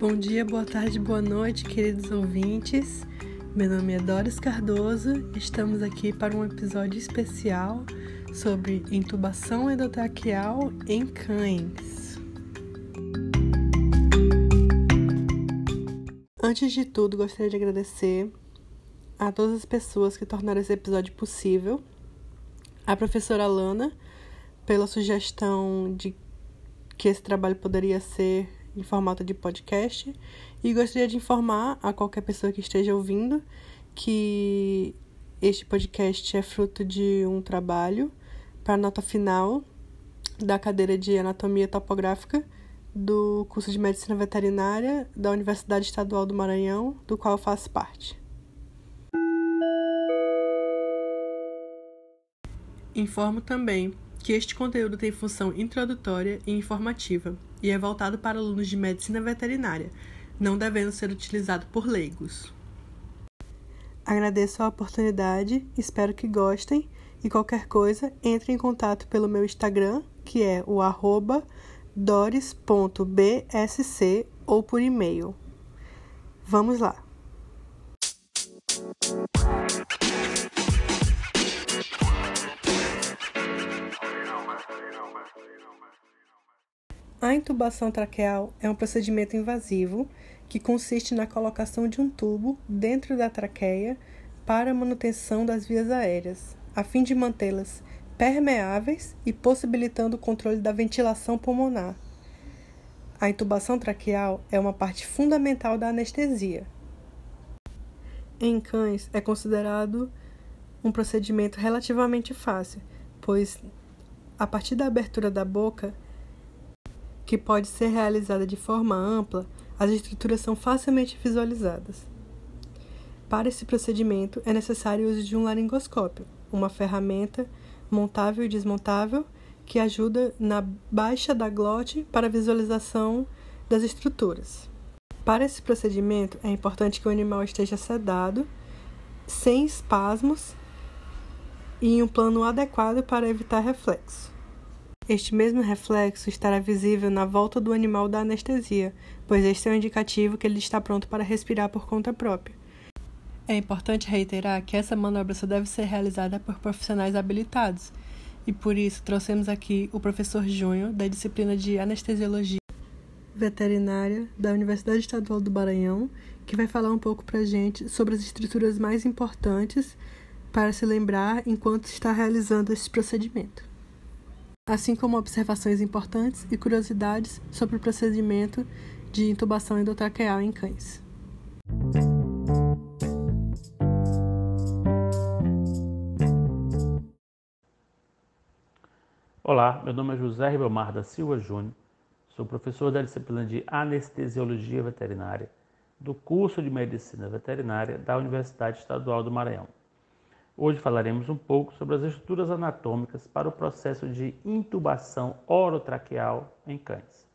Bom dia, boa tarde, boa noite, queridos ouvintes. Meu nome é Doris Cardoso. Estamos aqui para um episódio especial sobre intubação endotraqueal em cães. Antes de tudo, gostaria de agradecer a todas as pessoas que tornaram esse episódio possível. A professora Lana, pela sugestão de que esse trabalho poderia ser em formato de podcast e gostaria de informar a qualquer pessoa que esteja ouvindo que este podcast é fruto de um trabalho para nota final da cadeira de Anatomia Topográfica do curso de Medicina Veterinária da Universidade Estadual do Maranhão, do qual eu faço parte. Informo também que este conteúdo tem função introdutória e informativa e é voltado para alunos de medicina veterinária, não devendo ser utilizado por leigos. Agradeço a oportunidade, espero que gostem e qualquer coisa, entre em contato pelo meu Instagram, que é o arroba ou por e-mail. Vamos lá! A intubação traqueal é um procedimento invasivo que consiste na colocação de um tubo dentro da traqueia para manutenção das vias aéreas, a fim de mantê-las permeáveis e possibilitando o controle da ventilação pulmonar. A intubação traqueal é uma parte fundamental da anestesia. Em cães, é considerado um procedimento relativamente fácil, pois a partir da abertura da boca que pode ser realizada de forma ampla, as estruturas são facilmente visualizadas. Para esse procedimento, é necessário o uso de um laringoscópio, uma ferramenta montável e desmontável que ajuda na baixa da glote para visualização das estruturas. Para esse procedimento, é importante que o animal esteja sedado, sem espasmos e em um plano adequado para evitar reflexo. Este mesmo reflexo estará visível na volta do animal da anestesia, pois este é um indicativo que ele está pronto para respirar por conta própria. É importante reiterar que essa manobra só deve ser realizada por profissionais habilitados, e por isso trouxemos aqui o professor Júnior, da disciplina de Anestesiologia Veterinária da Universidade Estadual do Maranhão, que vai falar um pouco para a gente sobre as estruturas mais importantes para se lembrar enquanto está realizando esse procedimento assim como observações importantes e curiosidades sobre o procedimento de intubação endotraqueal em cães. Olá, meu nome é José Ribamar da Silva Júnior, sou professor da disciplina de Anestesiologia Veterinária do curso de Medicina Veterinária da Universidade Estadual do Maranhão. Hoje falaremos um pouco sobre as estruturas anatômicas para o processo de intubação orotraqueal em cães.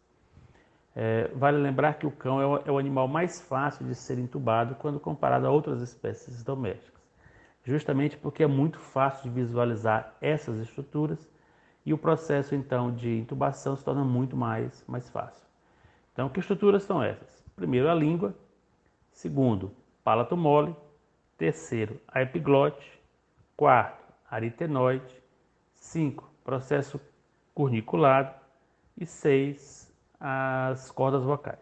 É, vale lembrar que o cão é o, é o animal mais fácil de ser intubado quando comparado a outras espécies domésticas, justamente porque é muito fácil de visualizar essas estruturas e o processo então de intubação se torna muito mais, mais fácil. Então, que estruturas são essas? Primeiro, a língua. Segundo, palato mole. Terceiro, a epiglote. Quarto, aritenoide. Cinco, processo corniculado. E seis, as cordas vocais.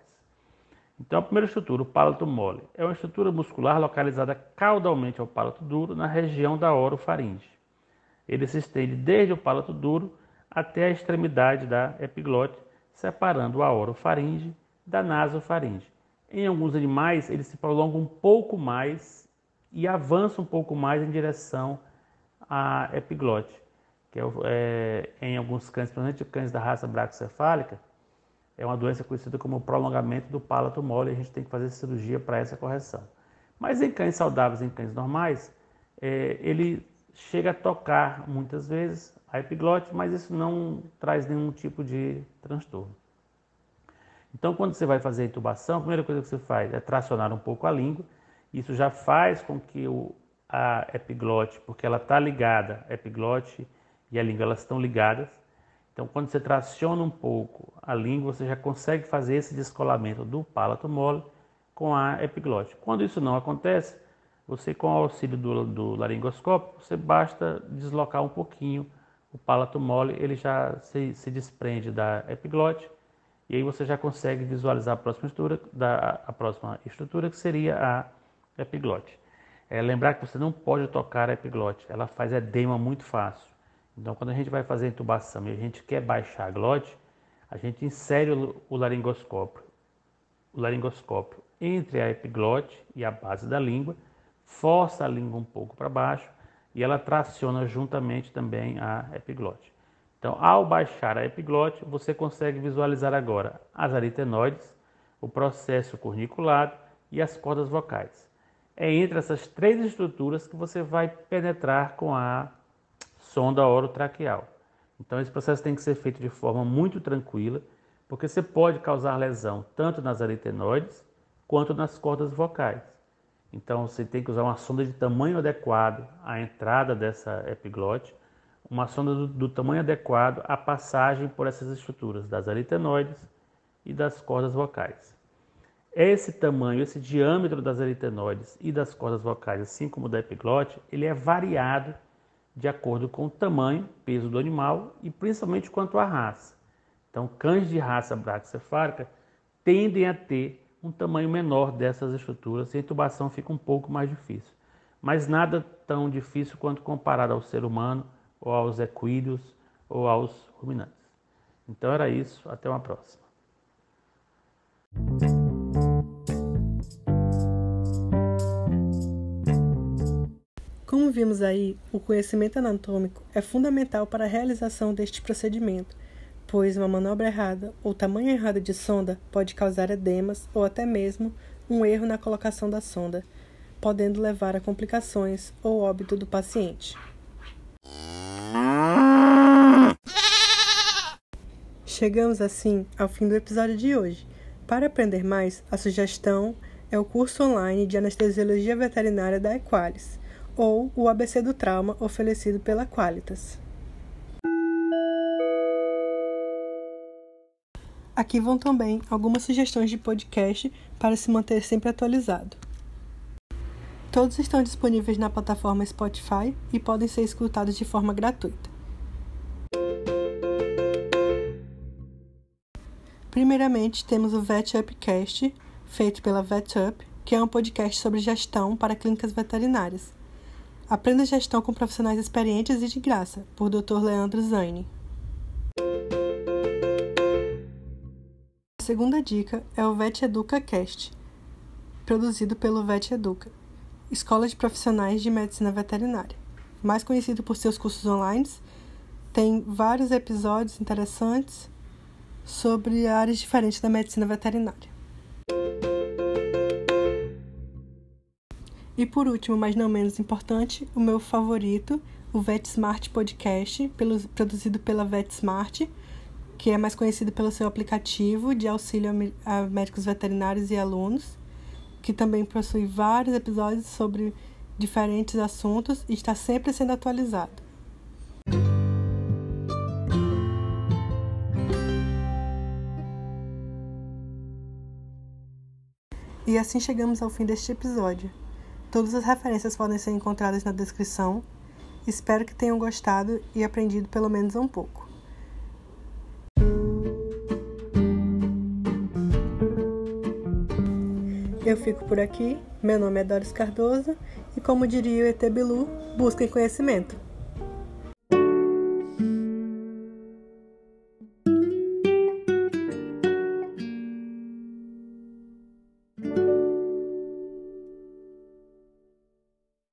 Então, a primeira estrutura, o palato mole, é uma estrutura muscular localizada caudalmente ao palato duro, na região da orofaringe. Ele se estende desde o palato duro até a extremidade da epiglote, separando a orofaringe da nasofaringe. Em alguns animais, ele se prolonga um pouco mais e avança um pouco mais em direção à epiglote, que é, é em alguns cães, principalmente cães da raça braquicefálica, é uma doença conhecida como prolongamento do palato mole e a gente tem que fazer cirurgia para essa correção. Mas em cães saudáveis, em cães normais, é, ele chega a tocar muitas vezes a epiglote, mas isso não traz nenhum tipo de transtorno. Então, quando você vai fazer a intubação, a primeira coisa que você faz é tracionar um pouco a língua isso já faz com que o, a epiglote, porque ela está ligada, a epiglote e a língua elas estão ligadas, Então, quando você traciona um pouco a língua, você já consegue fazer esse descolamento do palato mole com a epiglote. Quando isso não acontece, você com o auxílio do, do laringoscópio, você basta deslocar um pouquinho o palato mole, ele já se, se desprende da epiglote e aí você já consegue visualizar a próxima estrutura, da, a próxima estrutura que seria a epiglote. É, lembrar que você não pode tocar a epiglote, ela faz edema muito fácil. Então, quando a gente vai fazer a intubação e a gente quer baixar a glote, a gente insere o laringoscópio, o laringoscópio entre a epiglote e a base da língua, força a língua um pouco para baixo e ela traciona juntamente também a epiglote. Então, ao baixar a epiglote, você consegue visualizar agora as aritenoides, o processo corniculado e as cordas vocais. É entre essas três estruturas que você vai penetrar com a sonda orotraqueal. Então, esse processo tem que ser feito de forma muito tranquila, porque você pode causar lesão tanto nas aritenoides quanto nas cordas vocais. Então, você tem que usar uma sonda de tamanho adequado à entrada dessa epiglote, uma sonda do, do tamanho adequado à passagem por essas estruturas das aritenoides e das cordas vocais. Esse tamanho, esse diâmetro das aritenoides e das cordas vocais, assim como da epiglote, ele é variado de acordo com o tamanho, peso do animal e principalmente quanto à raça. Então, cães de raça braquicefálica tendem a ter um tamanho menor dessas estruturas e a intubação fica um pouco mais difícil. Mas nada tão difícil quanto comparado ao ser humano, ou aos equídeos, ou aos ruminantes. Então era isso, até uma próxima. Como vimos aí, o conhecimento anatômico é fundamental para a realização deste procedimento, pois uma manobra errada ou tamanho errado de sonda pode causar edemas ou até mesmo um erro na colocação da sonda, podendo levar a complicações ou óbito do paciente. Chegamos assim ao fim do episódio de hoje. Para aprender mais, a sugestão é o curso online de anestesiologia veterinária da Equalis ou o ABC do Trauma oferecido pela Qualitas. Aqui vão também algumas sugestões de podcast para se manter sempre atualizado. Todos estão disponíveis na plataforma Spotify e podem ser escutados de forma gratuita. Primeiramente, temos o VetUpcast, feito pela VetUp, que é um podcast sobre gestão para clínicas veterinárias. Aprenda gestão com profissionais experientes e de graça, por Dr. Leandro Zaine. A segunda dica é o Vet Educa Cast, produzido pelo Vet Educa, Escola de Profissionais de Medicina Veterinária. Mais conhecido por seus cursos online, tem vários episódios interessantes sobre áreas diferentes da medicina veterinária. E por último, mas não menos importante, o meu favorito, o VetSmart Podcast, pelo, produzido pela VetSmart, que é mais conhecido pelo seu aplicativo de auxílio a médicos veterinários e alunos, que também possui vários episódios sobre diferentes assuntos e está sempre sendo atualizado. E assim chegamos ao fim deste episódio. Todas as referências podem ser encontradas na descrição. Espero que tenham gostado e aprendido pelo menos um pouco. Eu fico por aqui. Meu nome é Doris Cardoso e, como diria o ET Bilu, busquem conhecimento.